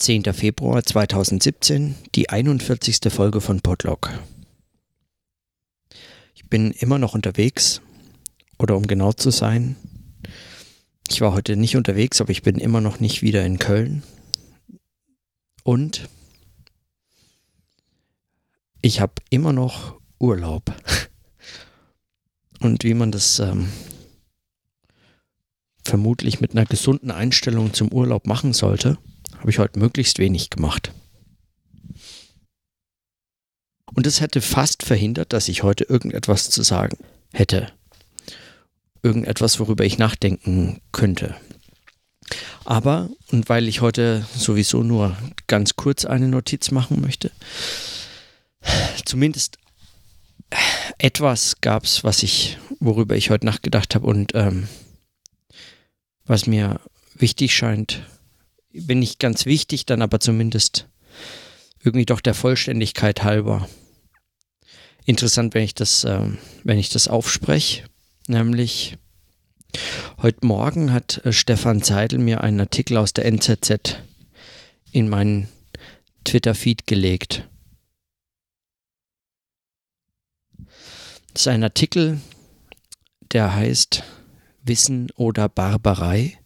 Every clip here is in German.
10. Februar 2017, die 41. Folge von Podlog. Ich bin immer noch unterwegs, oder um genau zu sein, ich war heute nicht unterwegs, aber ich bin immer noch nicht wieder in Köln. Und ich habe immer noch Urlaub. Und wie man das ähm, vermutlich mit einer gesunden Einstellung zum Urlaub machen sollte, habe ich heute möglichst wenig gemacht. Und es hätte fast verhindert, dass ich heute irgendetwas zu sagen hätte. Irgendetwas, worüber ich nachdenken könnte. Aber, und weil ich heute sowieso nur ganz kurz eine Notiz machen möchte, zumindest etwas gab es, was ich, worüber ich heute nachgedacht habe und ähm, was mir wichtig scheint, wenn nicht ganz wichtig, dann aber zumindest irgendwie doch der Vollständigkeit halber. Interessant, wenn ich das, äh, wenn ich das aufspreche, nämlich heute Morgen hat äh, Stefan Zeidel mir einen Artikel aus der NZZ in meinen Twitter-Feed gelegt. Das ist ein Artikel, der heißt Wissen oder Barbarei.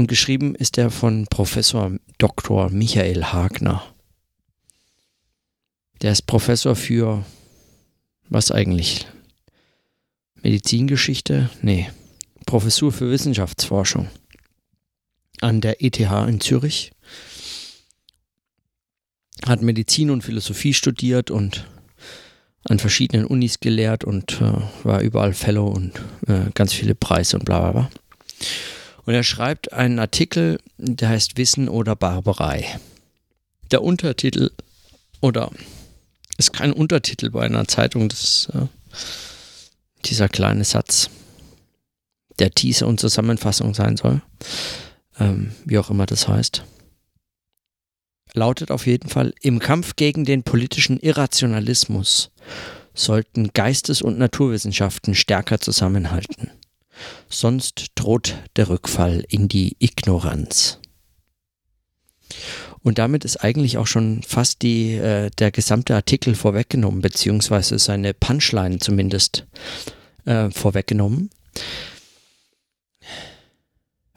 Und geschrieben ist er von Professor Dr. Michael Hagner. Der ist Professor für was eigentlich? Medizingeschichte? Nee. Professur für Wissenschaftsforschung an der ETH in Zürich. Hat Medizin und Philosophie studiert und an verschiedenen Unis gelehrt und äh, war überall Fellow und äh, ganz viele Preise und bla bla bla. Und er schreibt einen Artikel, der heißt Wissen oder Barbarei. Der Untertitel oder ist kein Untertitel bei einer Zeitung, das äh, dieser kleine Satz, der Teaser und Zusammenfassung sein soll, ähm, wie auch immer das heißt lautet auf jeden Fall, im Kampf gegen den politischen Irrationalismus sollten Geistes- und Naturwissenschaften stärker zusammenhalten. Sonst droht der Rückfall in die Ignoranz. Und damit ist eigentlich auch schon fast die, äh, der gesamte Artikel vorweggenommen, beziehungsweise seine Punchline zumindest äh, vorweggenommen.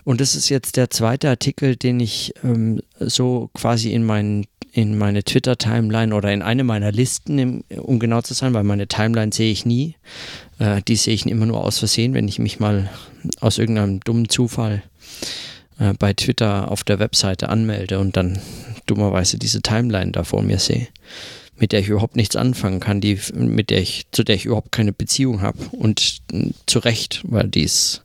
Und das ist jetzt der zweite Artikel, den ich ähm, so quasi in, mein, in meine Twitter-Timeline oder in eine meiner Listen, im, um genau zu sein, weil meine Timeline sehe ich nie. Äh, die sehe ich immer nur aus Versehen, wenn ich mich mal aus irgendeinem dummen Zufall äh, bei Twitter auf der Webseite anmelde und dann dummerweise diese Timeline da vor mir sehe mit der ich überhaupt nichts anfangen kann, die, mit der ich, zu der ich überhaupt keine Beziehung habe. Und äh, zu Recht, weil die ist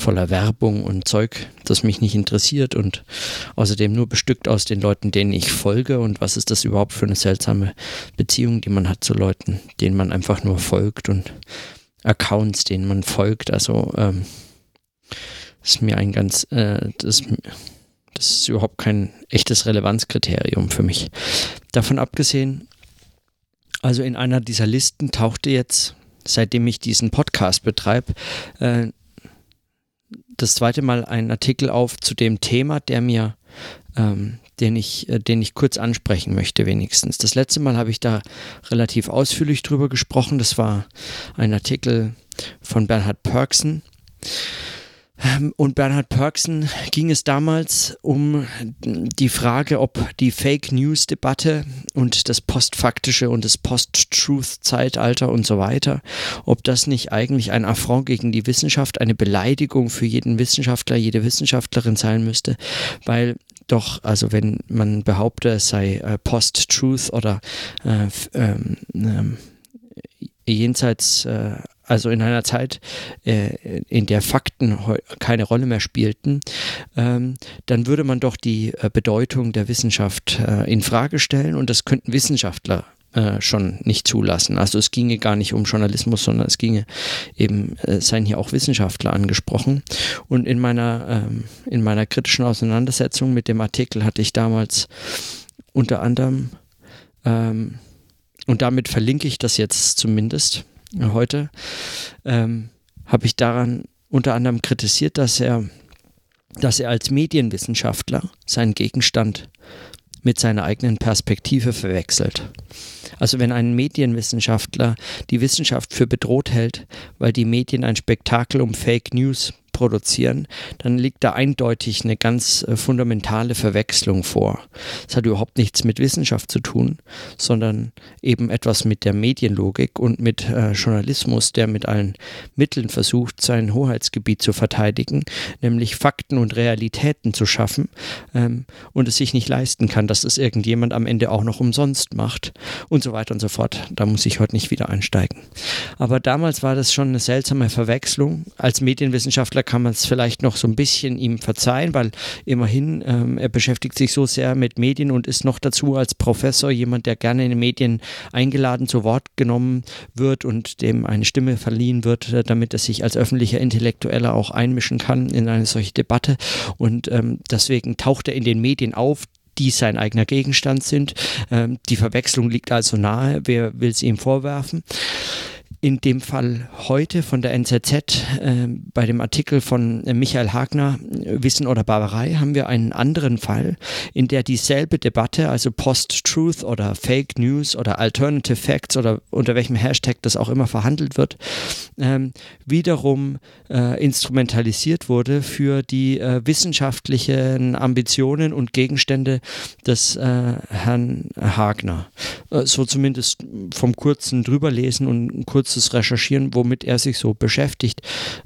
voller Werbung und Zeug, das mich nicht interessiert und außerdem nur bestückt aus den Leuten, denen ich folge und was ist das überhaupt für eine seltsame Beziehung, die man hat zu Leuten, denen man einfach nur folgt und Accounts, denen man folgt. Also ähm, ist mir ein ganz, äh, das, das ist überhaupt kein echtes Relevanzkriterium für mich. Davon abgesehen, also in einer dieser Listen tauchte jetzt seitdem ich diesen Podcast betreibe, äh, das zweite Mal einen Artikel auf zu dem Thema, der mir, ähm, den ich, äh, den ich kurz ansprechen möchte, wenigstens. Das letzte Mal habe ich da relativ ausführlich drüber gesprochen. Das war ein Artikel von Bernhard Perksen. Ähm, und Bernhard Perksen ging es damals um die Frage, ob die Fake News Debatte und das postfaktische und das Post-Truth-Zeitalter und so weiter, ob das nicht eigentlich ein Affront gegen die Wissenschaft, eine Beleidigung für jeden Wissenschaftler, jede Wissenschaftlerin sein müsste, weil doch, also wenn man behaupte, es sei äh, Post-Truth oder äh, ähm, äh, jenseits äh, also in einer Zeit, äh, in der Fakten keine Rolle mehr spielten, ähm, dann würde man doch die äh, Bedeutung der Wissenschaft äh, in Frage stellen und das könnten Wissenschaftler äh, schon nicht zulassen. Also es ginge gar nicht um Journalismus, sondern es ginge eben, äh, seien hier auch Wissenschaftler angesprochen. Und in meiner, ähm, in meiner kritischen Auseinandersetzung mit dem Artikel hatte ich damals unter anderem, ähm, und damit verlinke ich das jetzt zumindest, heute, ähm, habe ich daran unter anderem kritisiert, dass er dass er als Medienwissenschaftler seinen Gegenstand mit seiner eigenen Perspektive verwechselt. Also wenn ein Medienwissenschaftler die Wissenschaft für bedroht hält, weil die Medien ein Spektakel um Fake News produzieren, dann liegt da eindeutig eine ganz äh, fundamentale Verwechslung vor. Es hat überhaupt nichts mit Wissenschaft zu tun, sondern eben etwas mit der Medienlogik und mit äh, Journalismus, der mit allen Mitteln versucht, sein Hoheitsgebiet zu verteidigen, nämlich Fakten und Realitäten zu schaffen ähm, und es sich nicht leisten kann, dass es irgendjemand am Ende auch noch umsonst macht und so weiter und so fort. Da muss ich heute nicht wieder einsteigen. Aber damals war das schon eine seltsame Verwechslung. Als Medienwissenschaftler kann man es vielleicht noch so ein bisschen ihm verzeihen, weil immerhin ähm, er beschäftigt sich so sehr mit Medien und ist noch dazu als Professor jemand, der gerne in den Medien eingeladen zu Wort genommen wird und dem eine Stimme verliehen wird, äh, damit er sich als öffentlicher Intellektueller auch einmischen kann in eine solche Debatte. Und ähm, deswegen taucht er in den Medien auf, die sein eigener Gegenstand sind. Ähm, die Verwechslung liegt also nahe. Wer will es ihm vorwerfen? In dem Fall heute von der NZZ äh, bei dem Artikel von äh, Michael Hagner Wissen oder Barbarei haben wir einen anderen Fall, in der dieselbe Debatte, also Post-Truth oder Fake News oder Alternative Facts oder unter welchem Hashtag das auch immer verhandelt wird, ähm, wiederum äh, instrumentalisiert wurde für die äh, wissenschaftlichen Ambitionen und Gegenstände des äh, Herrn Hagner. Äh, so zumindest vom kurzen drüberlesen und kurz kurzes Recherchieren, womit er sich so beschäftigt.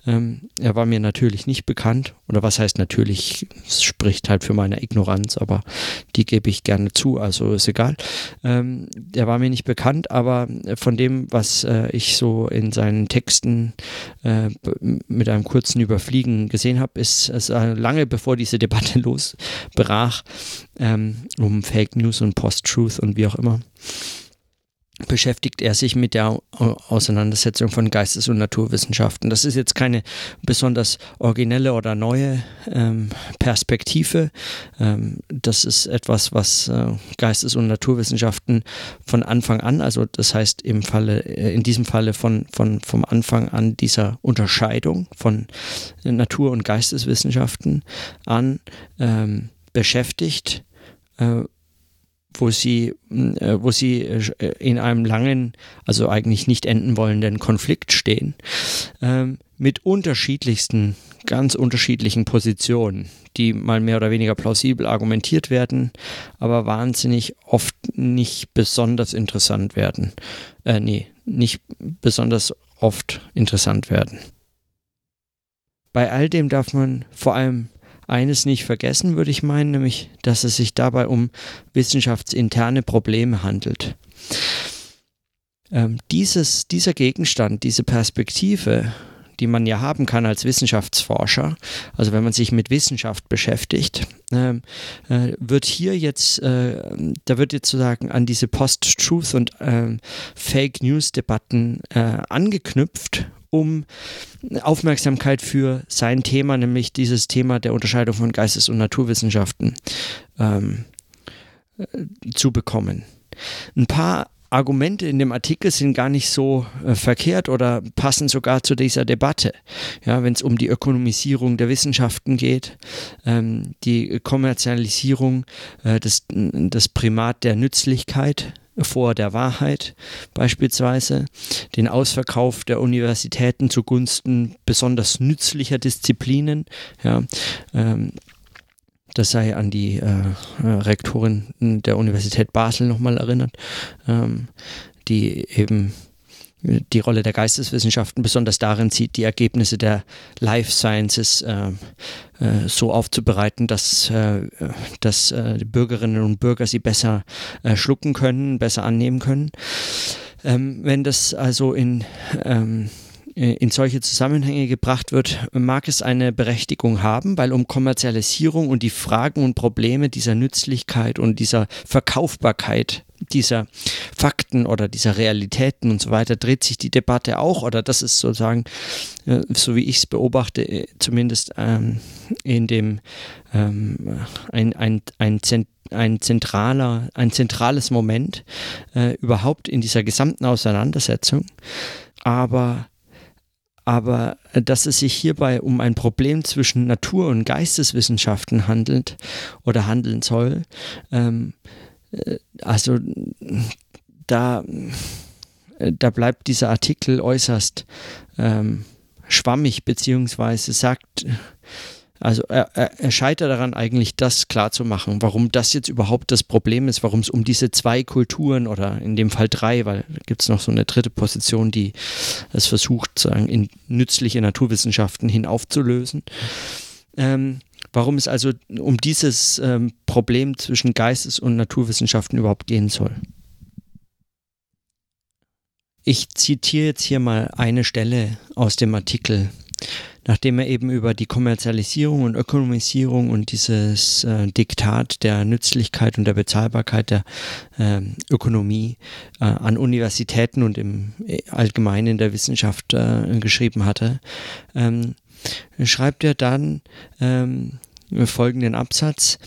Ähm, er war mir natürlich nicht bekannt, oder was heißt natürlich, es spricht halt für meine Ignoranz, aber die gebe ich gerne zu, also ist egal. Ähm, er war mir nicht bekannt, aber von dem, was äh, ich so in seinen Texten äh, mit einem kurzen Überfliegen gesehen habe, ist es lange bevor diese Debatte losbrach, ähm, um Fake News und Post-Truth und wie auch immer beschäftigt er sich mit der Auseinandersetzung von Geistes- und Naturwissenschaften. Das ist jetzt keine besonders originelle oder neue ähm, Perspektive. Ähm, das ist etwas, was äh, Geistes- und Naturwissenschaften von Anfang an, also das heißt im Falle, äh, in diesem Falle von, von, vom Anfang an dieser Unterscheidung von Natur- und Geisteswissenschaften an ähm, beschäftigt. Äh, wo sie, äh, wo sie äh, in einem langen, also eigentlich nicht enden wollenden Konflikt stehen, ähm, mit unterschiedlichsten, ganz unterschiedlichen Positionen, die mal mehr oder weniger plausibel argumentiert werden, aber wahnsinnig oft nicht besonders interessant werden. Äh, nee, nicht besonders oft interessant werden. Bei all dem darf man vor allem eines nicht vergessen, würde ich meinen, nämlich, dass es sich dabei um wissenschaftsinterne Probleme handelt. Ähm, dieses, dieser Gegenstand, diese Perspektive, die man ja haben kann als Wissenschaftsforscher, also wenn man sich mit Wissenschaft beschäftigt, äh, äh, wird hier jetzt, äh, da wird jetzt sozusagen an diese Post-Truth und ähm, äh, angeknüpft um Aufmerksamkeit für sein Thema, nämlich dieses Thema der Unterscheidung von Geistes- und Naturwissenschaften ähm, äh, zu bekommen. Ein paar Argumente in dem Artikel sind gar nicht so äh, verkehrt oder passen sogar zu dieser Debatte. Ja, wenn es um die Ökonomisierung der Wissenschaften geht, ähm, die Kommerzialisierung, äh, das, das Primat der Nützlichkeit vor der Wahrheit beispielsweise, den Ausverkauf der Universitäten zugunsten besonders nützlicher Disziplinen. Ja, ähm, das sei an die äh, Rektorin der Universität Basel nochmal erinnert, ähm, die eben die Rolle der Geisteswissenschaften besonders darin sieht, die Ergebnisse der Life Sciences äh, äh, so aufzubereiten, dass, äh, dass äh, die Bürgerinnen und Bürger sie besser äh, schlucken können, besser annehmen können. Ähm, wenn das also in ähm, in solche Zusammenhänge gebracht wird, mag es eine Berechtigung haben, weil um Kommerzialisierung und die Fragen und Probleme dieser Nützlichkeit und dieser Verkaufbarkeit dieser Fakten oder dieser Realitäten und so weiter dreht sich die Debatte auch oder das ist sozusagen, äh, so wie ich es beobachte, äh, zumindest ähm, in dem ähm, ein, ein, ein, ein, zentraler, ein zentrales Moment äh, überhaupt in dieser gesamten Auseinandersetzung. Aber aber äh, dass es sich hierbei um ein Problem zwischen Natur- und Geisteswissenschaften handelt oder handeln soll, ähm, äh, also da, äh, da bleibt dieser Artikel äußerst ähm, schwammig, beziehungsweise sagt, also er, er, er scheitert daran eigentlich, das klarzumachen, warum das jetzt überhaupt das Problem ist, warum es um diese zwei Kulturen oder in dem Fall drei, weil gibt es noch so eine dritte Position, die es versucht, sagen, in nützliche Naturwissenschaften hinaufzulösen. Ähm, warum es also um dieses ähm, Problem zwischen Geistes- und Naturwissenschaften überhaupt gehen soll. Ich zitiere jetzt hier mal eine Stelle aus dem Artikel nachdem er eben über die Kommerzialisierung und Ökonomisierung und dieses äh, Diktat der Nützlichkeit und der Bezahlbarkeit der äh, Ökonomie äh, an Universitäten und im äh, Allgemeinen in der Wissenschaft äh, geschrieben hatte, ähm, schreibt er dann ähm, folgenden Absatz.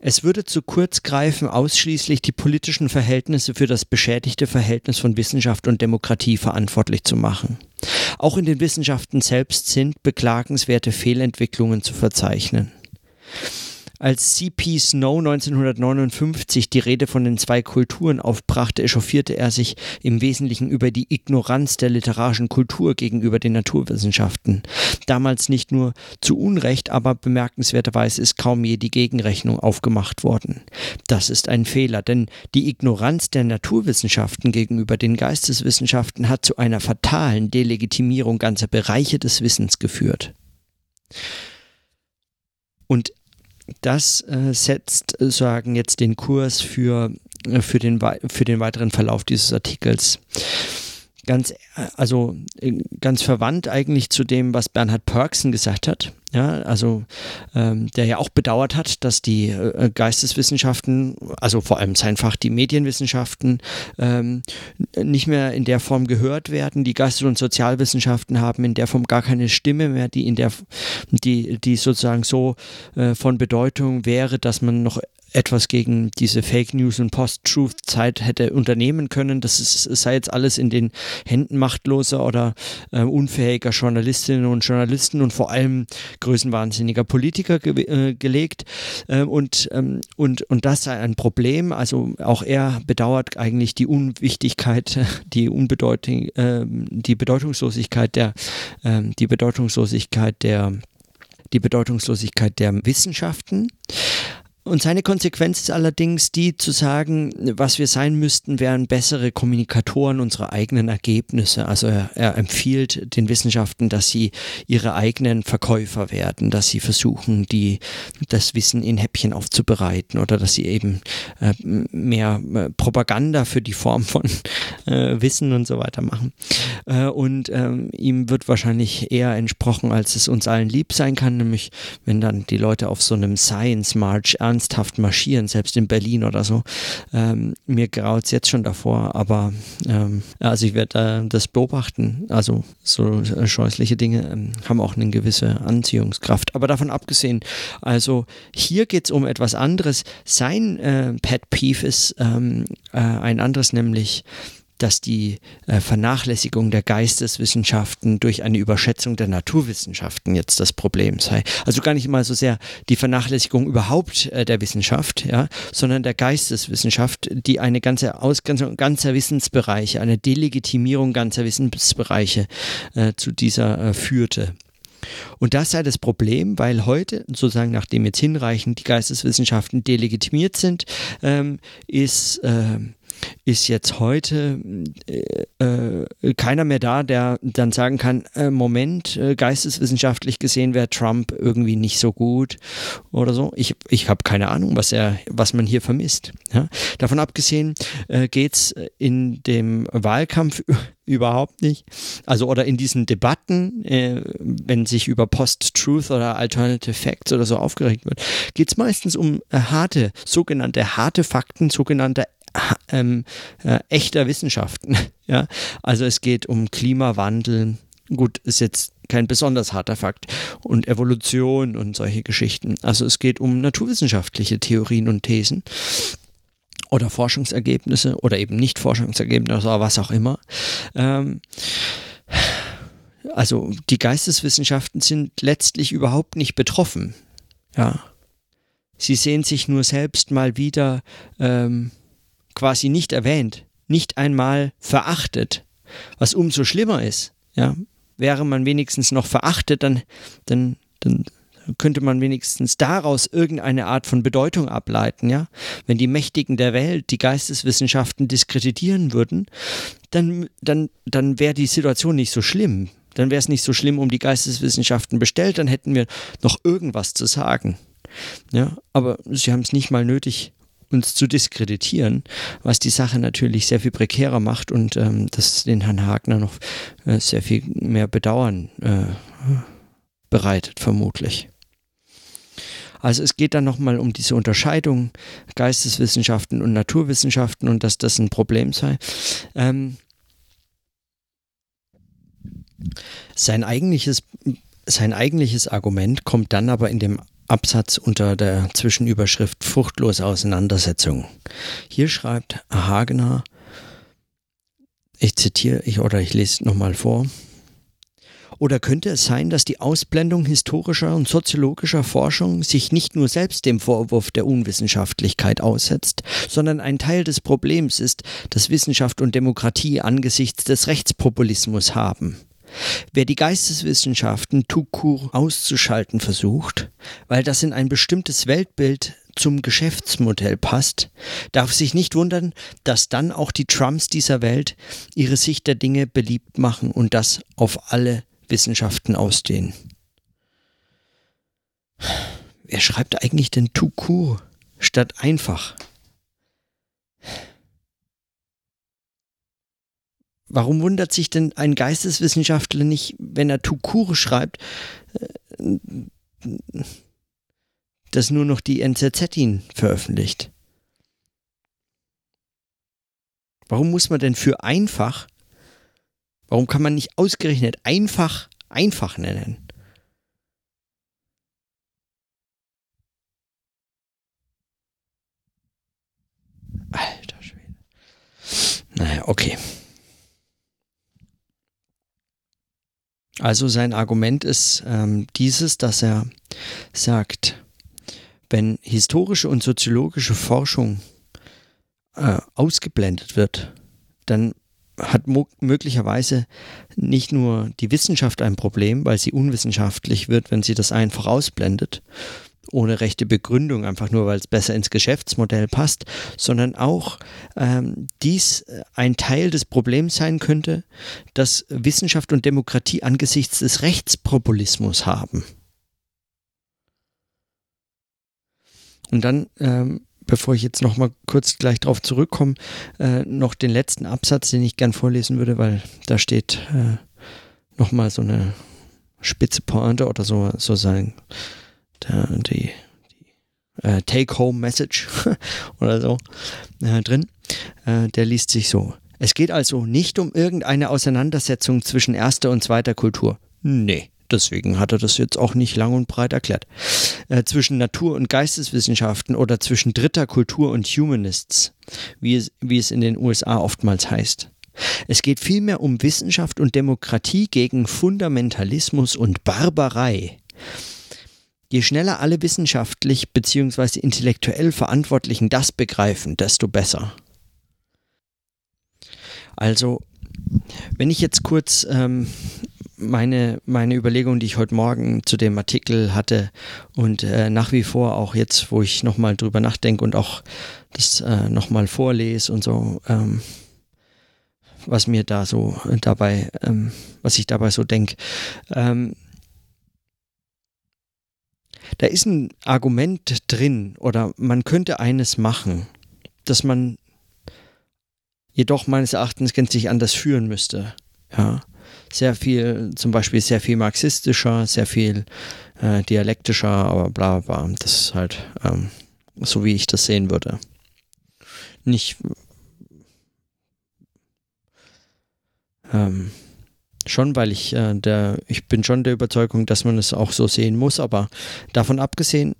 Es würde zu kurz greifen, ausschließlich die politischen Verhältnisse für das beschädigte Verhältnis von Wissenschaft und Demokratie verantwortlich zu machen. Auch in den Wissenschaften selbst sind beklagenswerte Fehlentwicklungen zu verzeichnen. Als C.P. Snow 1959 die Rede von den zwei Kulturen aufbrachte, echauffierte er sich im Wesentlichen über die Ignoranz der literarischen Kultur gegenüber den Naturwissenschaften. Damals nicht nur zu Unrecht, aber bemerkenswerterweise ist kaum je die Gegenrechnung aufgemacht worden. Das ist ein Fehler, denn die Ignoranz der Naturwissenschaften gegenüber den Geisteswissenschaften hat zu einer fatalen Delegitimierung ganzer Bereiche des Wissens geführt. Und das äh, setzt sagen jetzt den Kurs für, äh, für, den, für den weiteren Verlauf dieses Artikels ganz, also äh, ganz verwandt eigentlich zu dem, was Bernhard Perksen gesagt hat. Ja, also ähm, der ja auch bedauert hat, dass die äh, Geisteswissenschaften, also vor allem sein Fach die Medienwissenschaften, ähm, nicht mehr in der Form gehört werden. Die Geistes- und Sozialwissenschaften haben in der Form gar keine Stimme mehr, die in der, die, die sozusagen so äh, von Bedeutung wäre, dass man noch etwas gegen diese Fake News und Post-Truth-Zeit hätte unternehmen können. Das ist, sei jetzt alles in den Händen machtloser oder äh, unfähiger Journalistinnen und Journalisten und vor allem größenwahnsinniger Politiker ge äh, gelegt. Äh, und, ähm, und, und das sei ein Problem. Also auch er bedauert eigentlich die Unwichtigkeit, die Unbedeutung, ähm, die Bedeutungslosigkeit der, ähm, die Bedeutungslosigkeit der die Bedeutungslosigkeit der Wissenschaften. Und seine Konsequenz ist allerdings die zu sagen, was wir sein müssten, wären bessere Kommunikatoren unserer eigenen Ergebnisse. Also er, er empfiehlt den Wissenschaften, dass sie ihre eigenen Verkäufer werden, dass sie versuchen, die, das Wissen in Häppchen aufzubereiten oder dass sie eben äh, mehr äh, Propaganda für die Form von äh, Wissen und so weiter machen. Äh, und ähm, ihm wird wahrscheinlich eher entsprochen, als es uns allen lieb sein kann, nämlich wenn dann die Leute auf so einem Science March ernst ernsthaft marschieren, selbst in Berlin oder so. Ähm, mir graut es jetzt schon davor, aber ähm, also ich werde äh, das beobachten. Also so äh, scheußliche Dinge ähm, haben auch eine gewisse Anziehungskraft. Aber davon abgesehen, also hier geht es um etwas anderes. Sein äh, Pet Peeve ist ähm, äh, ein anderes, nämlich dass die äh, Vernachlässigung der Geisteswissenschaften durch eine Überschätzung der Naturwissenschaften jetzt das Problem sei. Also gar nicht mal so sehr die Vernachlässigung überhaupt äh, der Wissenschaft, ja, sondern der Geisteswissenschaft, die eine ganze Ausgrenzung ganzer Wissensbereiche, eine Delegitimierung ganzer Wissensbereiche äh, zu dieser äh, führte. Und das sei das Problem, weil heute, sozusagen nachdem jetzt hinreichend die Geisteswissenschaften delegitimiert sind, ähm, ist äh, ist jetzt heute äh, äh, keiner mehr da, der dann sagen kann, äh, Moment, äh, geisteswissenschaftlich gesehen wäre Trump irgendwie nicht so gut oder so. Ich, ich habe keine Ahnung, was er, was man hier vermisst. Ja? Davon abgesehen äh, geht in dem Wahlkampf überhaupt nicht. Also oder in diesen Debatten, äh, wenn sich über Post-Truth oder Alternative Facts oder so aufgeregt wird, geht es meistens um äh, harte, sogenannte harte Fakten, sogenannte ähm, äh, echter Wissenschaften. ja? Also es geht um Klimawandel. Gut, ist jetzt kein besonders harter Fakt. Und Evolution und solche Geschichten. Also es geht um naturwissenschaftliche Theorien und Thesen oder Forschungsergebnisse oder eben nicht Forschungsergebnisse oder was auch immer. Ähm, also die Geisteswissenschaften sind letztlich überhaupt nicht betroffen. Ja. Sie sehen sich nur selbst mal wieder ähm, quasi nicht erwähnt, nicht einmal verachtet, was umso schlimmer ist. Ja. Wäre man wenigstens noch verachtet, dann, dann, dann könnte man wenigstens daraus irgendeine Art von Bedeutung ableiten, ja. Wenn die Mächtigen der Welt die Geisteswissenschaften diskreditieren würden, dann, dann, dann wäre die Situation nicht so schlimm. Dann wäre es nicht so schlimm um die Geisteswissenschaften bestellt, dann hätten wir noch irgendwas zu sagen. Ja, aber sie haben es nicht mal nötig, uns zu diskreditieren, was die Sache natürlich sehr viel prekärer macht und ähm, das den Herrn Hagner noch äh, sehr viel mehr Bedauern äh, bereitet, vermutlich. Also es geht dann nochmal um diese Unterscheidung Geisteswissenschaften und Naturwissenschaften und dass das ein Problem sei. Ähm, sein eigentliches, sein eigentliches Argument kommt dann aber in dem Absatz unter der Zwischenüberschrift fruchtlose Auseinandersetzung. Hier schreibt Hagener, ich zitiere, ich, oder ich lese nochmal vor, oder könnte es sein, dass die Ausblendung historischer und soziologischer Forschung sich nicht nur selbst dem Vorwurf der Unwissenschaftlichkeit aussetzt, sondern ein Teil des Problems ist, dass Wissenschaft und Demokratie angesichts des Rechtspopulismus haben? Wer die Geisteswissenschaften tout court auszuschalten versucht, weil das in ein bestimmtes Weltbild zum Geschäftsmodell passt, darf sich nicht wundern, dass dann auch die Trumps dieser Welt ihre Sicht der Dinge beliebt machen und das auf alle Wissenschaften ausdehnen. Wer schreibt eigentlich denn tout court statt einfach? Warum wundert sich denn ein Geisteswissenschaftler nicht, wenn er Tukure schreibt, äh, dass nur noch die NZZ ihn veröffentlicht? Warum muss man denn für einfach, warum kann man nicht ausgerechnet einfach einfach nennen? Alter Schwede. Naja, okay. Also sein Argument ist ähm, dieses, dass er sagt, wenn historische und soziologische Forschung äh, ausgeblendet wird, dann hat möglicherweise nicht nur die Wissenschaft ein Problem, weil sie unwissenschaftlich wird, wenn sie das einfach ausblendet, ohne rechte Begründung, einfach nur weil es besser ins Geschäftsmodell passt, sondern auch ähm, dies äh, ein Teil des Problems sein könnte, dass Wissenschaft und Demokratie angesichts des Rechtspopulismus haben. Und dann, ähm, bevor ich jetzt noch mal kurz gleich darauf zurückkomme, äh, noch den letzten Absatz, den ich gern vorlesen würde, weil da steht äh, noch mal so eine spitze Pointe oder so, so sein die, die äh, Take-Home-Message oder so äh, drin. Äh, der liest sich so. Es geht also nicht um irgendeine Auseinandersetzung zwischen erster und zweiter Kultur. Nee. Deswegen hat er das jetzt auch nicht lang und breit erklärt. Äh, zwischen Natur- und Geisteswissenschaften oder zwischen dritter Kultur und Humanists, wie es, wie es in den USA oftmals heißt. Es geht vielmehr um Wissenschaft und Demokratie gegen Fundamentalismus und Barbarei. Je schneller alle wissenschaftlich bzw. intellektuell Verantwortlichen das begreifen, desto besser. Also, wenn ich jetzt kurz ähm, meine, meine Überlegung, die ich heute Morgen zu dem Artikel hatte und äh, nach wie vor auch jetzt, wo ich nochmal drüber nachdenke und auch das äh, nochmal vorlese und so, ähm, was mir da so dabei, ähm, was ich dabei so denke. Ähm, da ist ein Argument drin oder man könnte eines machen, dass man jedoch meines Erachtens gänzlich anders führen müsste. Ja, sehr viel, zum Beispiel sehr viel marxistischer, sehr viel äh, dialektischer, aber bla bla bla. Das ist halt ähm, so, wie ich das sehen würde. Nicht ähm, schon, weil ich äh, der, ich bin schon der Überzeugung, dass man es auch so sehen muss, aber davon abgesehen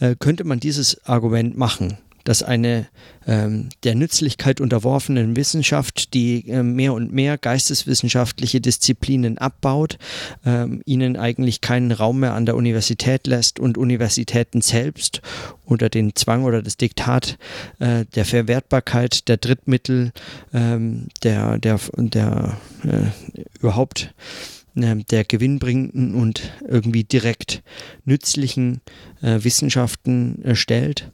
äh, könnte man dieses Argument machen, dass eine ähm, der Nützlichkeit unterworfenen Wissenschaft, die äh, mehr und mehr geisteswissenschaftliche Disziplinen abbaut, ähm, ihnen eigentlich keinen Raum mehr an der Universität lässt und Universitäten selbst unter den Zwang oder das Diktat äh, der Verwertbarkeit der Drittmittel, ähm, der, der, der äh, überhaupt der gewinnbringenden und irgendwie direkt nützlichen äh, Wissenschaften äh, stellt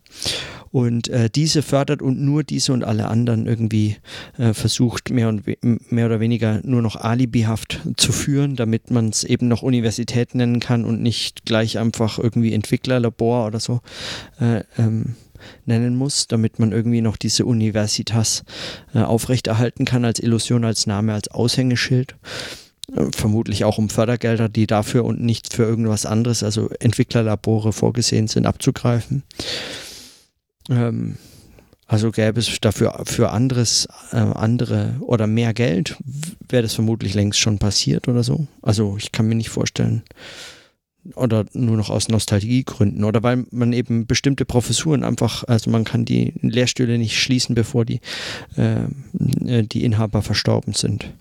und äh, diese fördert und nur diese und alle anderen irgendwie äh, versucht mehr und mehr oder weniger nur noch alibihaft zu führen, damit man es eben noch Universität nennen kann und nicht gleich einfach irgendwie Entwicklerlabor oder so äh, ähm, nennen muss, damit man irgendwie noch diese Universitas äh, aufrechterhalten kann als Illusion, als Name, als Aushängeschild vermutlich auch um Fördergelder, die dafür und nicht für irgendwas anderes, also Entwicklerlabore vorgesehen sind, abzugreifen. Ähm, also gäbe es dafür für anderes, äh, andere oder mehr Geld, wäre das vermutlich längst schon passiert oder so. Also ich kann mir nicht vorstellen. Oder nur noch aus Nostalgiegründen. Oder weil man eben bestimmte Professuren einfach, also man kann die Lehrstühle nicht schließen, bevor die, äh, die Inhaber verstorben sind.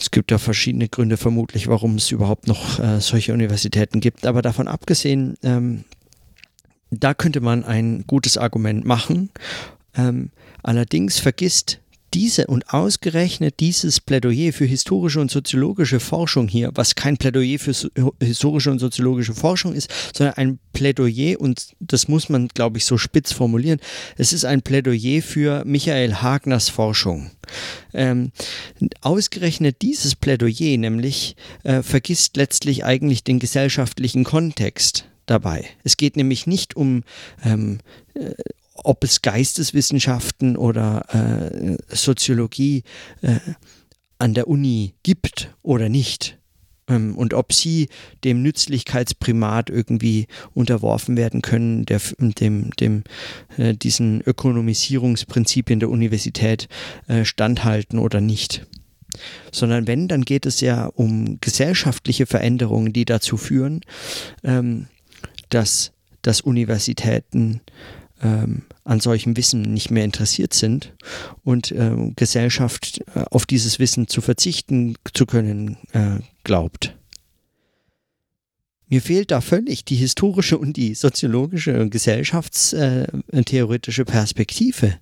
Es gibt ja verschiedene Gründe vermutlich, warum es überhaupt noch äh, solche Universitäten gibt. Aber davon abgesehen, ähm, da könnte man ein gutes Argument machen. Ähm, allerdings vergisst diese und ausgerechnet dieses Plädoyer für historische und soziologische Forschung hier, was kein Plädoyer für so, historische und soziologische Forschung ist, sondern ein Plädoyer, und das muss man, glaube ich, so spitz formulieren, es ist ein Plädoyer für Michael Hagners Forschung. Ähm, ausgerechnet dieses Plädoyer nämlich äh, vergisst letztlich eigentlich den gesellschaftlichen Kontext dabei. Es geht nämlich nicht um, ähm, äh, ob es Geisteswissenschaften oder äh, Soziologie äh, an der Uni gibt oder nicht. Ähm, und ob sie dem Nützlichkeitsprimat irgendwie unterworfen werden können, der, dem, dem, äh, diesen Ökonomisierungsprinzipien der Universität äh, standhalten oder nicht sondern wenn, dann geht es ja um gesellschaftliche Veränderungen, die dazu führen, ähm, dass, dass Universitäten ähm, an solchem Wissen nicht mehr interessiert sind und ähm, Gesellschaft äh, auf dieses Wissen zu verzichten zu können äh, glaubt. Mir fehlt da völlig die historische und die soziologische und gesellschaftstheoretische Perspektive.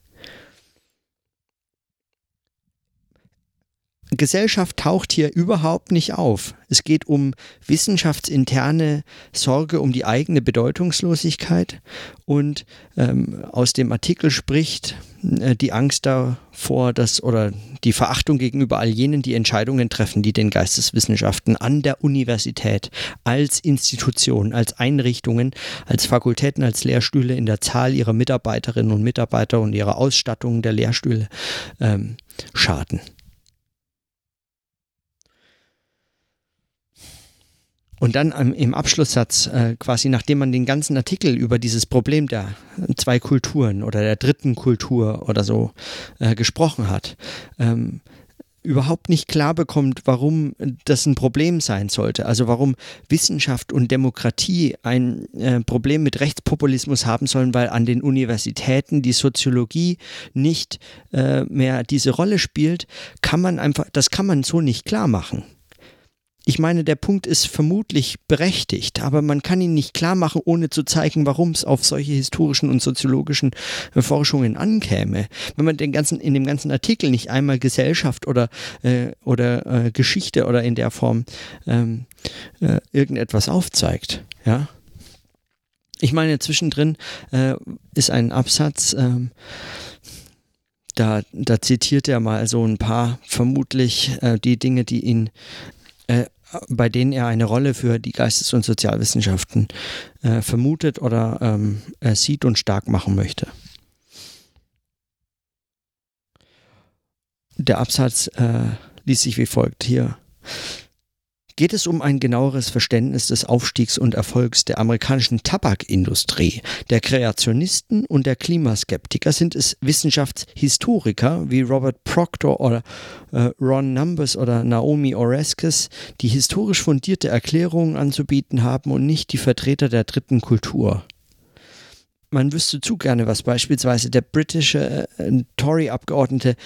Gesellschaft taucht hier überhaupt nicht auf. Es geht um wissenschaftsinterne Sorge um die eigene Bedeutungslosigkeit und ähm, aus dem Artikel spricht äh, die Angst davor, dass oder die Verachtung gegenüber all jenen, die Entscheidungen treffen, die den Geisteswissenschaften an der Universität als Institution, als Einrichtungen, als Fakultäten, als Lehrstühle in der Zahl ihrer Mitarbeiterinnen und Mitarbeiter und ihrer Ausstattung der Lehrstühle ähm, schaden. Und dann im Abschlusssatz, äh, quasi nachdem man den ganzen Artikel über dieses Problem der zwei Kulturen oder der dritten Kultur oder so äh, gesprochen hat, ähm, überhaupt nicht klar bekommt, warum das ein Problem sein sollte. Also warum Wissenschaft und Demokratie ein äh, Problem mit Rechtspopulismus haben sollen, weil an den Universitäten die Soziologie nicht äh, mehr diese Rolle spielt, kann man einfach, das kann man so nicht klar machen. Ich meine, der Punkt ist vermutlich berechtigt, aber man kann ihn nicht klar machen, ohne zu zeigen, warum es auf solche historischen und soziologischen äh, Forschungen ankäme. Wenn man den ganzen, in dem ganzen Artikel nicht einmal Gesellschaft oder, äh, oder äh, Geschichte oder in der Form ähm, äh, irgendetwas aufzeigt, ja. Ich meine, zwischendrin äh, ist ein Absatz, ähm, da, da zitiert er mal so ein paar vermutlich äh, die Dinge, die ihn äh, bei denen er eine Rolle für die Geistes- und Sozialwissenschaften äh, vermutet oder ähm, sieht und stark machen möchte. Der Absatz äh, liest sich wie folgt hier geht es um ein genaueres Verständnis des Aufstiegs und Erfolgs der amerikanischen Tabakindustrie. Der Kreationisten und der Klimaskeptiker sind es Wissenschaftshistoriker wie Robert Proctor oder äh, Ron Numbers oder Naomi Oreskes, die historisch fundierte Erklärungen anzubieten haben und nicht die Vertreter der dritten Kultur. man wüsste zu gerne, was beispielsweise der britische äh, Tory-Abgeordnete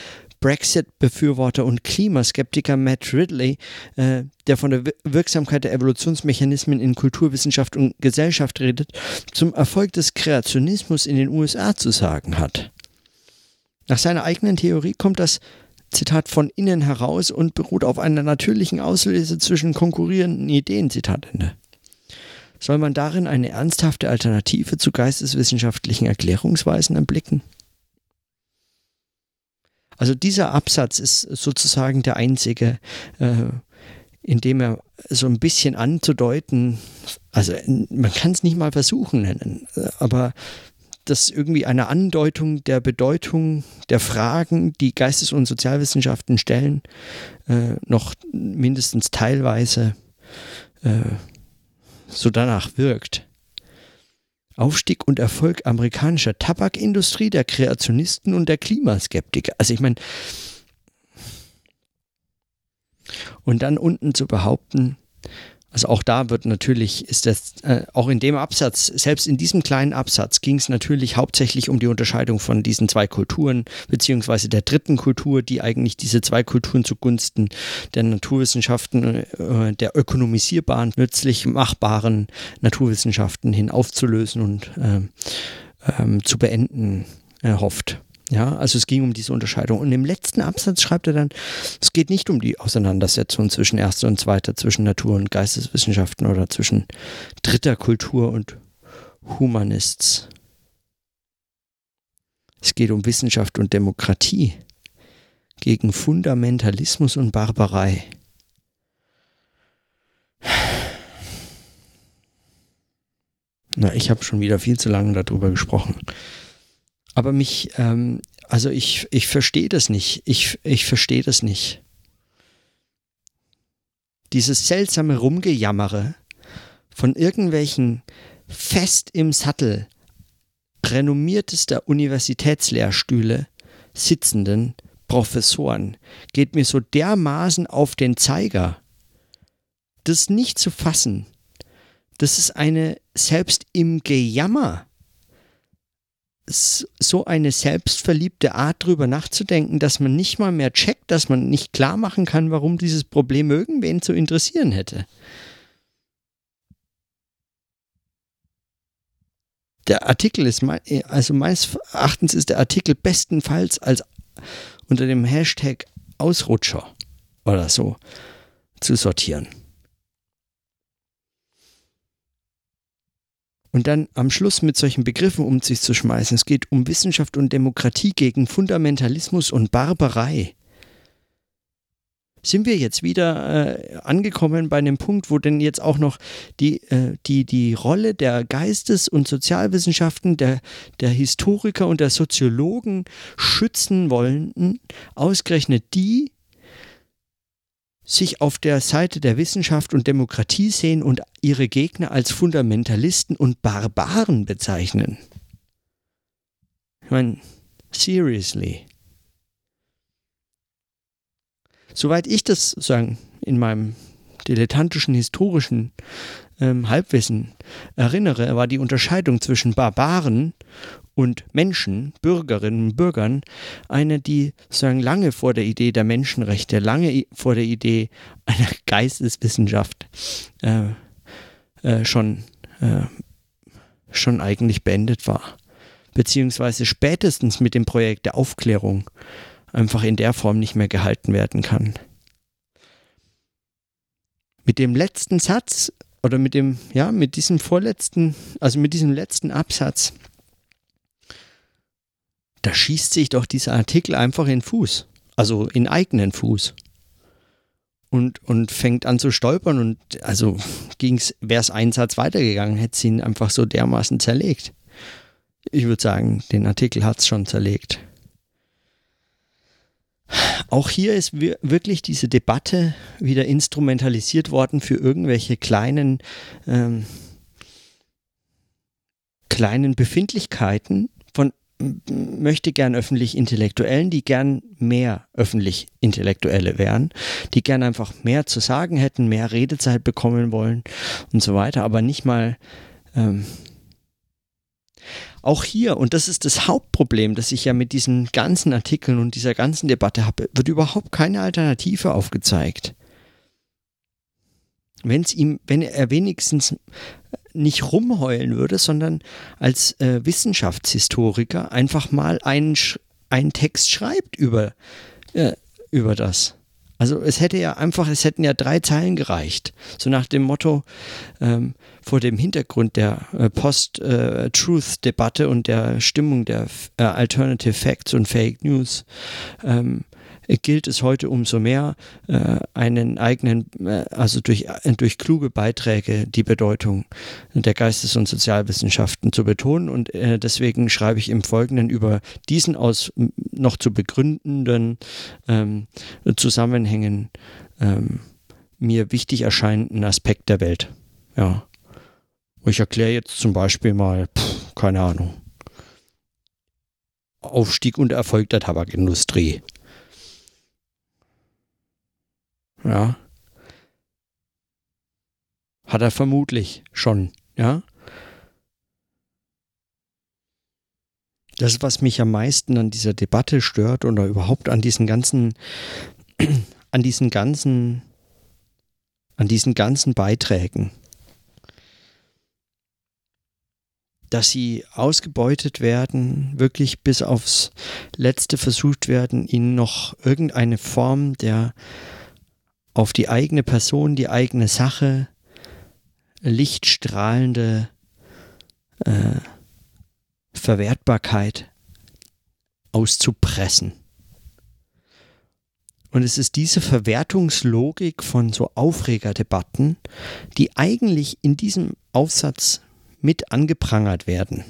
Brexit-Befürworter und Klimaskeptiker Matt Ridley, äh, der von der Wirksamkeit der Evolutionsmechanismen in Kulturwissenschaft und Gesellschaft redet, zum Erfolg des Kreationismus in den USA zu sagen hat. Nach seiner eigenen Theorie kommt das Zitat von innen heraus und beruht auf einer natürlichen Auslese zwischen konkurrierenden Ideen, Zitat Ende. Soll man darin eine ernsthafte Alternative zu geisteswissenschaftlichen Erklärungsweisen erblicken? Also dieser Absatz ist sozusagen der einzige, äh, in dem er so ein bisschen anzudeuten, also man kann es nicht mal versuchen nennen, aber das irgendwie eine Andeutung der Bedeutung der Fragen, die Geistes- und Sozialwissenschaften stellen, äh, noch mindestens teilweise äh, so danach wirkt. Aufstieg und Erfolg amerikanischer Tabakindustrie, der Kreationisten und der Klimaskeptiker. Also ich meine, und dann unten zu behaupten, also auch da wird natürlich, ist das, äh, auch in dem Absatz, selbst in diesem kleinen Absatz ging es natürlich hauptsächlich um die Unterscheidung von diesen zwei Kulturen, beziehungsweise der dritten Kultur, die eigentlich diese zwei Kulturen zugunsten der Naturwissenschaften, äh, der ökonomisierbaren, nützlich machbaren Naturwissenschaften hin aufzulösen und äh, zu beenden hofft. Ja, also es ging um diese Unterscheidung. Und im letzten Absatz schreibt er dann, es geht nicht um die Auseinandersetzung zwischen erster und zweiter, zwischen Natur- und Geisteswissenschaften oder zwischen dritter Kultur und Humanists. Es geht um Wissenschaft und Demokratie gegen Fundamentalismus und Barbarei. Na, ich habe schon wieder viel zu lange darüber gesprochen. Aber mich, ähm, also ich, ich verstehe das nicht. Ich, ich verstehe das nicht. Dieses seltsame Rumgejammere von irgendwelchen fest im Sattel renommiertester Universitätslehrstühle sitzenden Professoren geht mir so dermaßen auf den Zeiger. Das nicht zu fassen. Das ist eine selbst im Gejammer so eine selbstverliebte Art drüber nachzudenken, dass man nicht mal mehr checkt, dass man nicht klar machen kann, warum dieses Problem irgendwen zu interessieren hätte. Der Artikel ist, also meines Erachtens ist der Artikel bestenfalls als unter dem Hashtag Ausrutscher oder so zu sortieren. Und dann am Schluss mit solchen Begriffen um sich zu schmeißen. Es geht um Wissenschaft und Demokratie gegen Fundamentalismus und Barbarei. Sind wir jetzt wieder äh, angekommen bei einem Punkt, wo denn jetzt auch noch die, äh, die, die Rolle der Geistes- und Sozialwissenschaften, der, der Historiker und der Soziologen schützen wollen, ausgerechnet die, sich auf der Seite der Wissenschaft und Demokratie sehen und ihre Gegner als Fundamentalisten und Barbaren bezeichnen. Ich meine, seriously. Soweit ich das sagen in meinem dilettantischen historischen ähm, Halbwissen erinnere, war die Unterscheidung zwischen Barbaren und Menschen, Bürgerinnen und Bürgern, eine, die sagen, lange vor der Idee der Menschenrechte, lange vor der Idee einer Geisteswissenschaft äh, äh, schon, äh, schon eigentlich beendet war. Beziehungsweise spätestens mit dem Projekt der Aufklärung einfach in der Form nicht mehr gehalten werden kann. Mit dem letzten Satz oder mit dem, ja, mit diesem vorletzten, also mit diesem letzten Absatz da schießt sich doch dieser Artikel einfach in Fuß, also in eigenen Fuß. Und, und fängt an zu stolpern und also wäre es einen Satz weitergegangen, hätte sie ihn einfach so dermaßen zerlegt. Ich würde sagen, den Artikel hat es schon zerlegt. Auch hier ist wirklich diese Debatte wieder instrumentalisiert worden für irgendwelche kleinen, ähm, kleinen Befindlichkeiten, möchte gern öffentlich Intellektuellen, die gern mehr öffentlich Intellektuelle wären, die gern einfach mehr zu sagen hätten, mehr Redezeit bekommen wollen und so weiter, aber nicht mal. Ähm auch hier, und das ist das Hauptproblem, das ich ja mit diesen ganzen Artikeln und dieser ganzen Debatte habe, wird überhaupt keine Alternative aufgezeigt. Wenn es ihm, wenn er wenigstens nicht rumheulen würde, sondern als äh, Wissenschaftshistoriker einfach mal einen, einen Text schreibt über, äh, über das. Also es hätte ja einfach, es hätten ja drei Zeilen gereicht. So nach dem Motto, ähm, vor dem Hintergrund der äh, Post-Truth-Debatte und der Stimmung der äh, Alternative Facts und Fake News ähm, gilt es heute umso mehr, äh, einen eigenen, äh, also durch, äh, durch kluge Beiträge die Bedeutung der Geistes- und Sozialwissenschaften zu betonen. Und deswegen schreibe ich im Folgenden über diesen aus noch zu begründenden ähm, Zusammenhängen ähm, mir wichtig erscheinenden Aspekt der Welt. Ja. Ich erkläre jetzt zum Beispiel mal, pff, keine Ahnung, Aufstieg und Erfolg der Tabakindustrie. Ja. Hat er vermutlich schon, ja. Das, was mich am meisten an dieser Debatte stört oder überhaupt an diesen ganzen, an diesen ganzen, an diesen ganzen Beiträgen, dass sie ausgebeutet werden, wirklich bis aufs Letzte versucht werden, ihnen noch irgendeine Form der auf die eigene Person, die eigene Sache lichtstrahlende äh, Verwertbarkeit auszupressen. Und es ist diese Verwertungslogik von so Aufregerdebatten, die eigentlich in diesem Aufsatz mit angeprangert werden,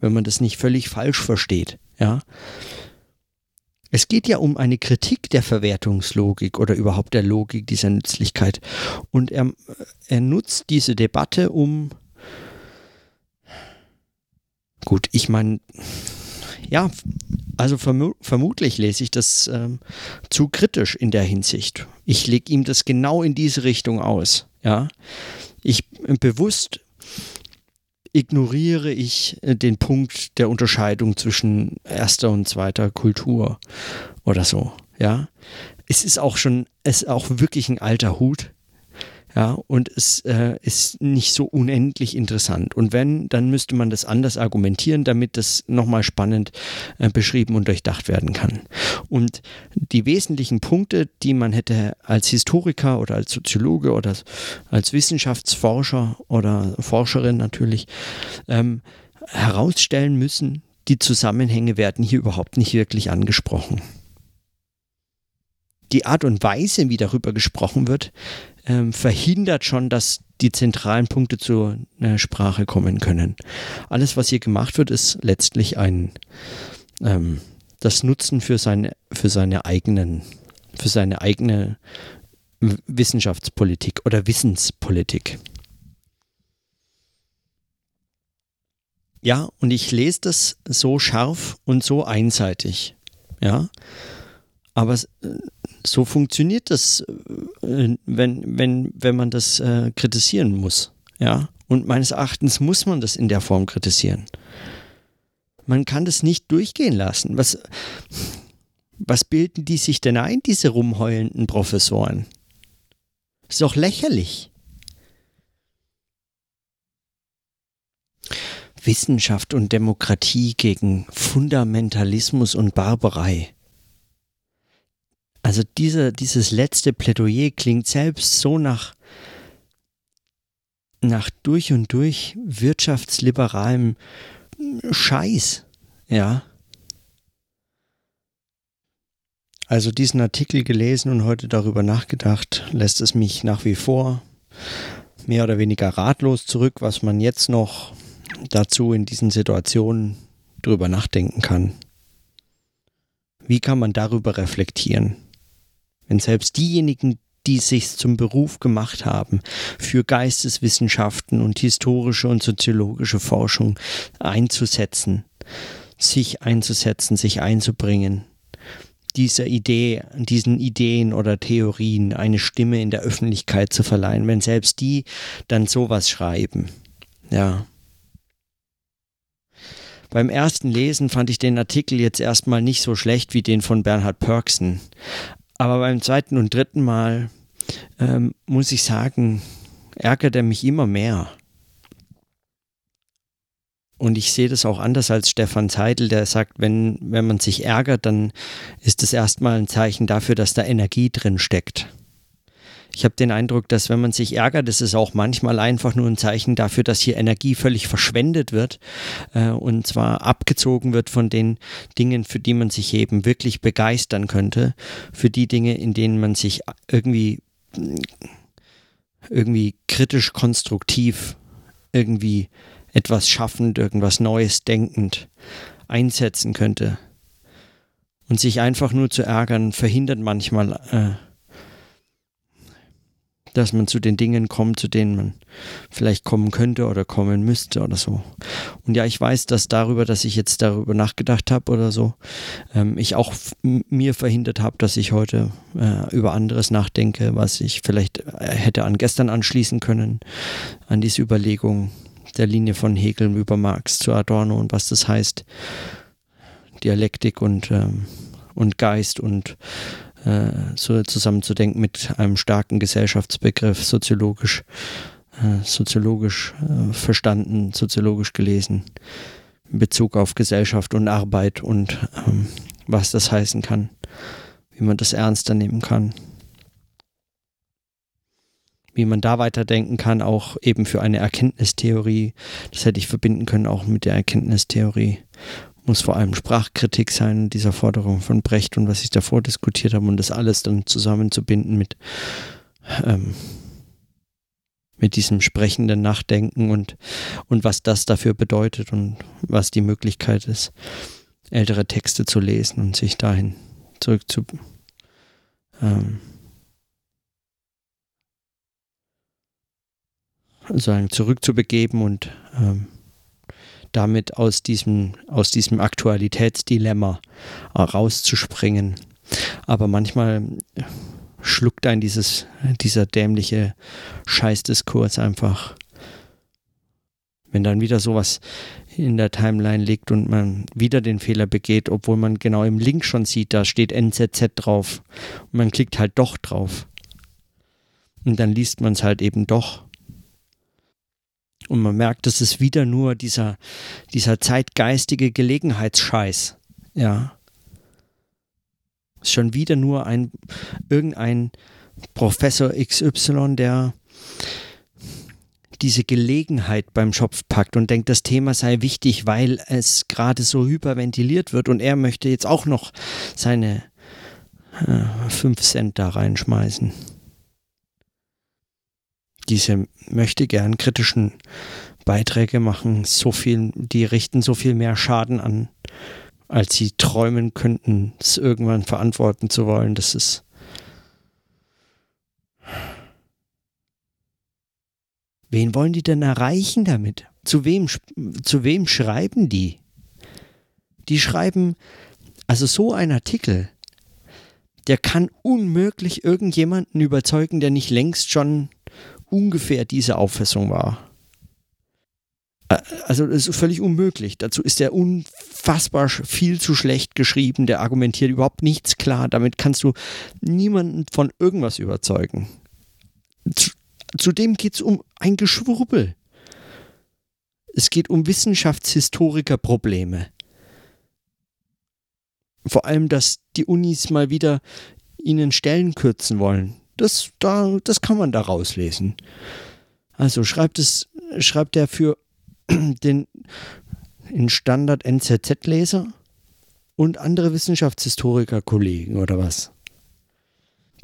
wenn man das nicht völlig falsch versteht. Ja, es geht ja um eine Kritik der Verwertungslogik oder überhaupt der Logik dieser Nützlichkeit. Und er, er nutzt diese Debatte, um. Gut, ich meine, ja, also verm vermutlich lese ich das ähm, zu kritisch in der Hinsicht. Ich lege ihm das genau in diese Richtung aus. Ja, ich bewusst ignoriere ich äh, den Punkt der Unterscheidung zwischen erster und zweiter Kultur oder so. Ja, es ist auch schon, es ist auch wirklich ein alter Hut. Ja, und es äh, ist nicht so unendlich interessant. Und wenn, dann müsste man das anders argumentieren, damit das nochmal spannend äh, beschrieben und durchdacht werden kann. Und die wesentlichen Punkte, die man hätte als Historiker oder als Soziologe oder als Wissenschaftsforscher oder Forscherin natürlich ähm, herausstellen müssen, die Zusammenhänge werden hier überhaupt nicht wirklich angesprochen die Art und Weise, wie darüber gesprochen wird, ähm, verhindert schon, dass die zentralen Punkte zur äh, Sprache kommen können. Alles, was hier gemacht wird, ist letztlich ein ähm, das Nutzen für seine, für seine eigenen, für seine eigene Wissenschaftspolitik oder Wissenspolitik. Ja, und ich lese das so scharf und so einseitig. Ja, aber äh, so funktioniert das, äh, wenn, wenn, wenn man das äh, kritisieren muss. Ja. Und meines Erachtens muss man das in der Form kritisieren. Man kann das nicht durchgehen lassen. Was, was bilden die sich denn ein, diese rumheulenden Professoren? ist doch lächerlich. Wissenschaft und Demokratie gegen Fundamentalismus und Barbarei. Also diese, dieses letzte Plädoyer klingt selbst so nach, nach durch und durch wirtschaftsliberalem Scheiß, ja. Also diesen Artikel gelesen und heute darüber nachgedacht, lässt es mich nach wie vor mehr oder weniger ratlos zurück, was man jetzt noch dazu in diesen Situationen drüber nachdenken kann. Wie kann man darüber reflektieren? Wenn selbst diejenigen, die sich zum Beruf gemacht haben, für Geisteswissenschaften und historische und soziologische Forschung einzusetzen, sich einzusetzen, sich einzubringen, dieser Idee, diesen Ideen oder Theorien eine Stimme in der Öffentlichkeit zu verleihen, wenn selbst die dann sowas schreiben. Ja. beim ersten Lesen fand ich den Artikel jetzt erstmal nicht so schlecht wie den von Bernhard Perksen. Aber beim zweiten und dritten Mal ähm, muss ich sagen, ärgert er mich immer mehr. Und ich sehe das auch anders als Stefan Zeidel, der sagt, wenn, wenn man sich ärgert, dann ist das erstmal ein Zeichen dafür, dass da Energie drin steckt. Ich habe den Eindruck, dass wenn man sich ärgert, ist es auch manchmal einfach nur ein Zeichen dafür, dass hier Energie völlig verschwendet wird äh, und zwar abgezogen wird von den Dingen, für die man sich eben wirklich begeistern könnte, für die Dinge, in denen man sich irgendwie irgendwie kritisch konstruktiv irgendwie etwas schaffend, irgendwas Neues denkend einsetzen könnte. Und sich einfach nur zu ärgern, verhindert manchmal äh, dass man zu den Dingen kommt, zu denen man vielleicht kommen könnte oder kommen müsste oder so. Und ja, ich weiß, dass darüber, dass ich jetzt darüber nachgedacht habe oder so, ähm, ich auch mir verhindert habe, dass ich heute äh, über anderes nachdenke, was ich vielleicht äh, hätte an gestern anschließen können, an diese Überlegung der Linie von Hegel über Marx zu Adorno und was das heißt, Dialektik und, ähm, und Geist und äh, so zusammenzudenken mit einem starken Gesellschaftsbegriff, soziologisch, äh, soziologisch äh, verstanden, soziologisch gelesen, in Bezug auf Gesellschaft und Arbeit und ähm, was das heißen kann, wie man das ernster nehmen kann wie man da weiterdenken kann, auch eben für eine Erkenntnistheorie. Das hätte ich verbinden können auch mit der Erkenntnistheorie muss vor allem Sprachkritik sein, dieser Forderung von Brecht und was ich davor diskutiert habe und das alles dann zusammenzubinden mit, ähm, mit diesem sprechenden Nachdenken und, und was das dafür bedeutet und was die Möglichkeit ist, ältere Texte zu lesen und sich dahin zurück zu ähm, sagen, zurückzubegeben und ähm, damit aus diesem, aus diesem Aktualitätsdilemma rauszuspringen. Aber manchmal schluckt ein dieses, dieser dämliche Scheißdiskurs einfach. Wenn dann wieder sowas in der Timeline liegt und man wieder den Fehler begeht, obwohl man genau im Link schon sieht, da steht NZZ drauf. Und man klickt halt doch drauf. Und dann liest man es halt eben doch. Und man merkt, das ist wieder nur dieser, dieser zeitgeistige Gelegenheitsscheiß. Ja. Ist schon wieder nur ein, irgendein Professor XY, der diese Gelegenheit beim Schopf packt und denkt, das Thema sei wichtig, weil es gerade so hyperventiliert wird und er möchte jetzt auch noch seine äh, 5 Cent da reinschmeißen diese möchte gern kritischen Beiträge machen, so viel, die richten so viel mehr Schaden an, als sie träumen könnten, es irgendwann verantworten zu wollen. Das ist Wen wollen die denn erreichen damit? Zu wem, zu wem schreiben die? Die schreiben, also so ein Artikel, der kann unmöglich irgendjemanden überzeugen, der nicht längst schon ungefähr diese Auffassung war. Also das ist völlig unmöglich. Dazu ist er unfassbar viel zu schlecht geschrieben. Der argumentiert überhaupt nichts klar. Damit kannst du niemanden von irgendwas überzeugen. Zudem geht es um ein Geschwurbel. Es geht um Wissenschaftshistoriker-Probleme. Vor allem, dass die Unis mal wieder ihnen Stellen kürzen wollen. Das, da, das kann man da rauslesen. Also schreibt es, schreibt er für den in Standard NZZ-Leser und andere Wissenschaftshistoriker-Kollegen oder was?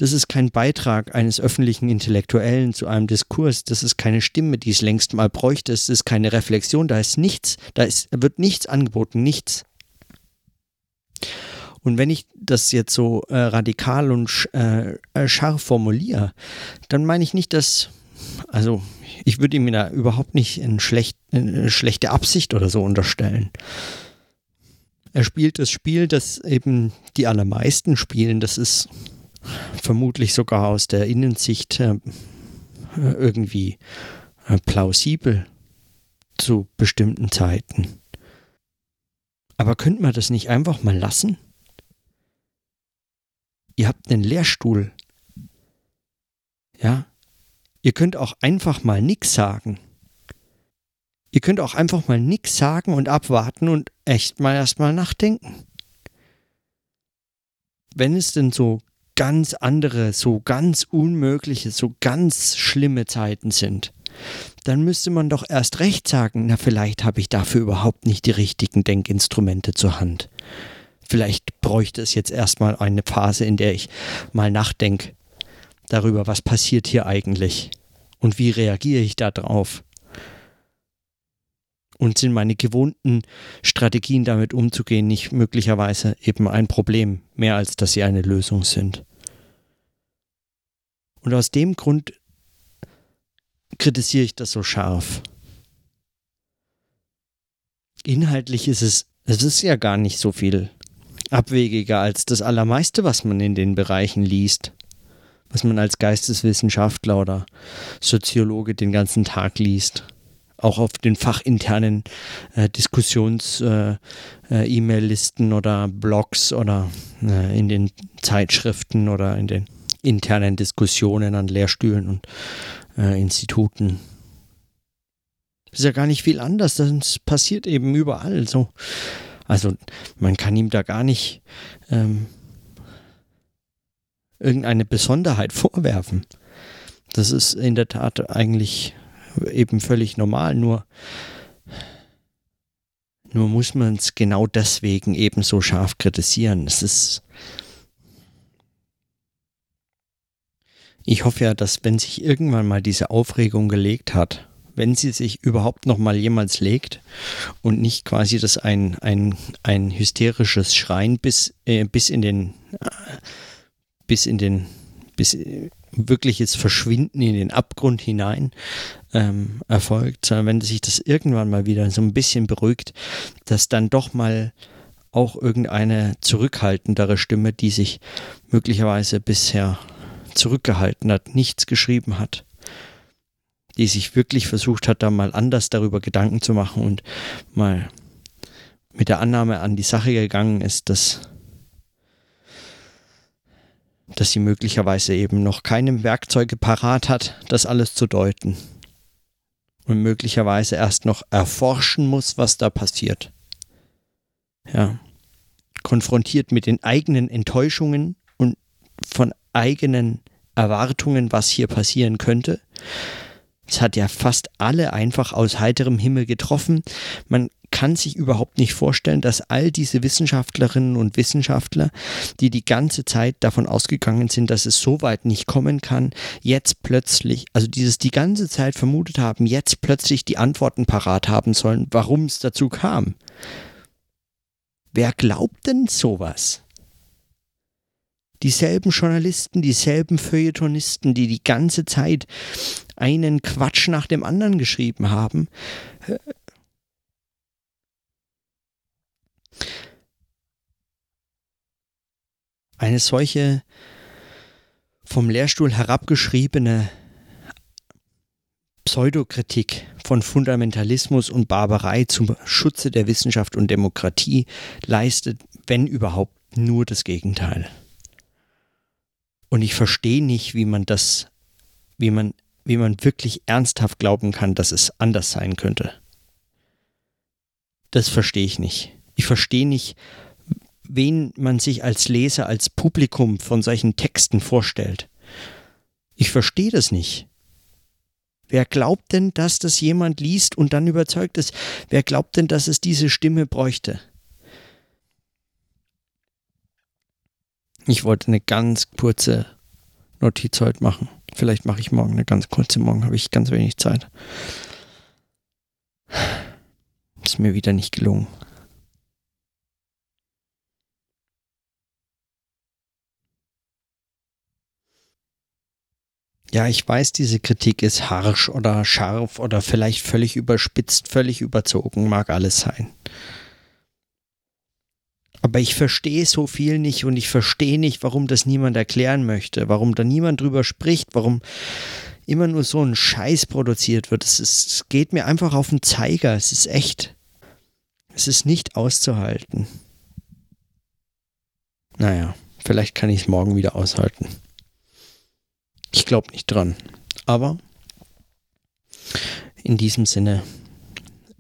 Das ist kein Beitrag eines öffentlichen Intellektuellen zu einem Diskurs. Das ist keine Stimme, die es längst mal bräuchte. Es ist keine Reflexion. Da ist nichts. Da ist, wird nichts angeboten. Nichts. Und wenn ich das jetzt so äh, radikal und sch, äh, äh, scharf formuliere, dann meine ich nicht, dass, also ich würde ihm da überhaupt nicht eine, schlecht, eine schlechte Absicht oder so unterstellen. Er spielt das Spiel, das eben die allermeisten spielen. Das ist vermutlich sogar aus der Innensicht äh, irgendwie äh, plausibel zu bestimmten Zeiten. Aber könnte man das nicht einfach mal lassen? Ihr habt einen Lehrstuhl. Ja? Ihr könnt auch einfach mal nichts sagen. Ihr könnt auch einfach mal nichts sagen und abwarten und echt mal erstmal nachdenken. Wenn es denn so ganz andere, so ganz unmögliche, so ganz schlimme Zeiten sind, dann müsste man doch erst recht sagen, na vielleicht habe ich dafür überhaupt nicht die richtigen Denkinstrumente zur Hand. Vielleicht bräuchte es jetzt erstmal eine Phase, in der ich mal nachdenke darüber, was passiert hier eigentlich und wie reagiere ich darauf. Und sind meine gewohnten Strategien damit umzugehen nicht möglicherweise eben ein Problem, mehr als dass sie eine Lösung sind. Und aus dem Grund kritisiere ich das so scharf. Inhaltlich ist es, es ist ja gar nicht so viel abwegiger als das Allermeiste, was man in den Bereichen liest, was man als Geisteswissenschaftler oder Soziologe den ganzen Tag liest. Auch auf den fachinternen äh, Diskussions-E-Mail-Listen äh, äh, oder Blogs oder äh, in den Zeitschriften oder in den internen Diskussionen an Lehrstühlen und äh, Instituten. Ist ja gar nicht viel anders, das passiert eben überall so. Also man kann ihm da gar nicht ähm, irgendeine Besonderheit vorwerfen. Das ist in der Tat eigentlich eben völlig normal, nur, nur muss man es genau deswegen eben so scharf kritisieren. Es ist Ich hoffe ja, dass wenn sich irgendwann mal diese Aufregung gelegt hat, wenn sie sich überhaupt noch mal jemals legt und nicht quasi das ein, ein, ein hysterisches Schreien bis, äh, bis in den äh, bis in den bis äh, wirkliches Verschwinden in den Abgrund hinein ähm, erfolgt, sondern wenn sich das irgendwann mal wieder so ein bisschen beruhigt, dass dann doch mal auch irgendeine zurückhaltendere Stimme, die sich möglicherweise bisher zurückgehalten hat, nichts geschrieben hat, die sich wirklich versucht hat, da mal anders darüber Gedanken zu machen und mal mit der Annahme an die Sache gegangen ist, dass, dass sie möglicherweise eben noch keine Werkzeuge parat hat, das alles zu deuten und möglicherweise erst noch erforschen muss, was da passiert. Ja, konfrontiert mit den eigenen Enttäuschungen und von eigenen Erwartungen, was hier passieren könnte. Es hat ja fast alle einfach aus heiterem Himmel getroffen. Man kann sich überhaupt nicht vorstellen, dass all diese Wissenschaftlerinnen und Wissenschaftler, die die ganze Zeit davon ausgegangen sind, dass es so weit nicht kommen kann, jetzt plötzlich, also dieses die ganze Zeit vermutet haben, jetzt plötzlich die Antworten parat haben sollen, warum es dazu kam. Wer glaubt denn sowas? dieselben Journalisten, dieselben Feuilletonisten, die die ganze Zeit einen Quatsch nach dem anderen geschrieben haben. Eine solche vom Lehrstuhl herabgeschriebene Pseudokritik von Fundamentalismus und Barbarei zum Schutze der Wissenschaft und Demokratie leistet, wenn überhaupt, nur das Gegenteil. Und ich verstehe nicht, wie man das, wie man, wie man wirklich ernsthaft glauben kann, dass es anders sein könnte. Das verstehe ich nicht. Ich verstehe nicht, wen man sich als Leser, als Publikum von solchen Texten vorstellt. Ich verstehe das nicht. Wer glaubt denn, dass das jemand liest und dann überzeugt ist? Wer glaubt denn, dass es diese Stimme bräuchte? Ich wollte eine ganz kurze Notiz heute machen. Vielleicht mache ich morgen eine ganz kurze. Morgen habe ich ganz wenig Zeit. Ist mir wieder nicht gelungen. Ja, ich weiß, diese Kritik ist harsch oder scharf oder vielleicht völlig überspitzt, völlig überzogen, mag alles sein aber ich verstehe so viel nicht und ich verstehe nicht, warum das niemand erklären möchte, warum da niemand drüber spricht, warum immer nur so ein Scheiß produziert wird. Es, ist, es geht mir einfach auf den Zeiger. Es ist echt. Es ist nicht auszuhalten. Naja, vielleicht kann ich es morgen wieder aushalten. Ich glaube nicht dran. Aber in diesem Sinne,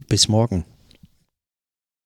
bis morgen.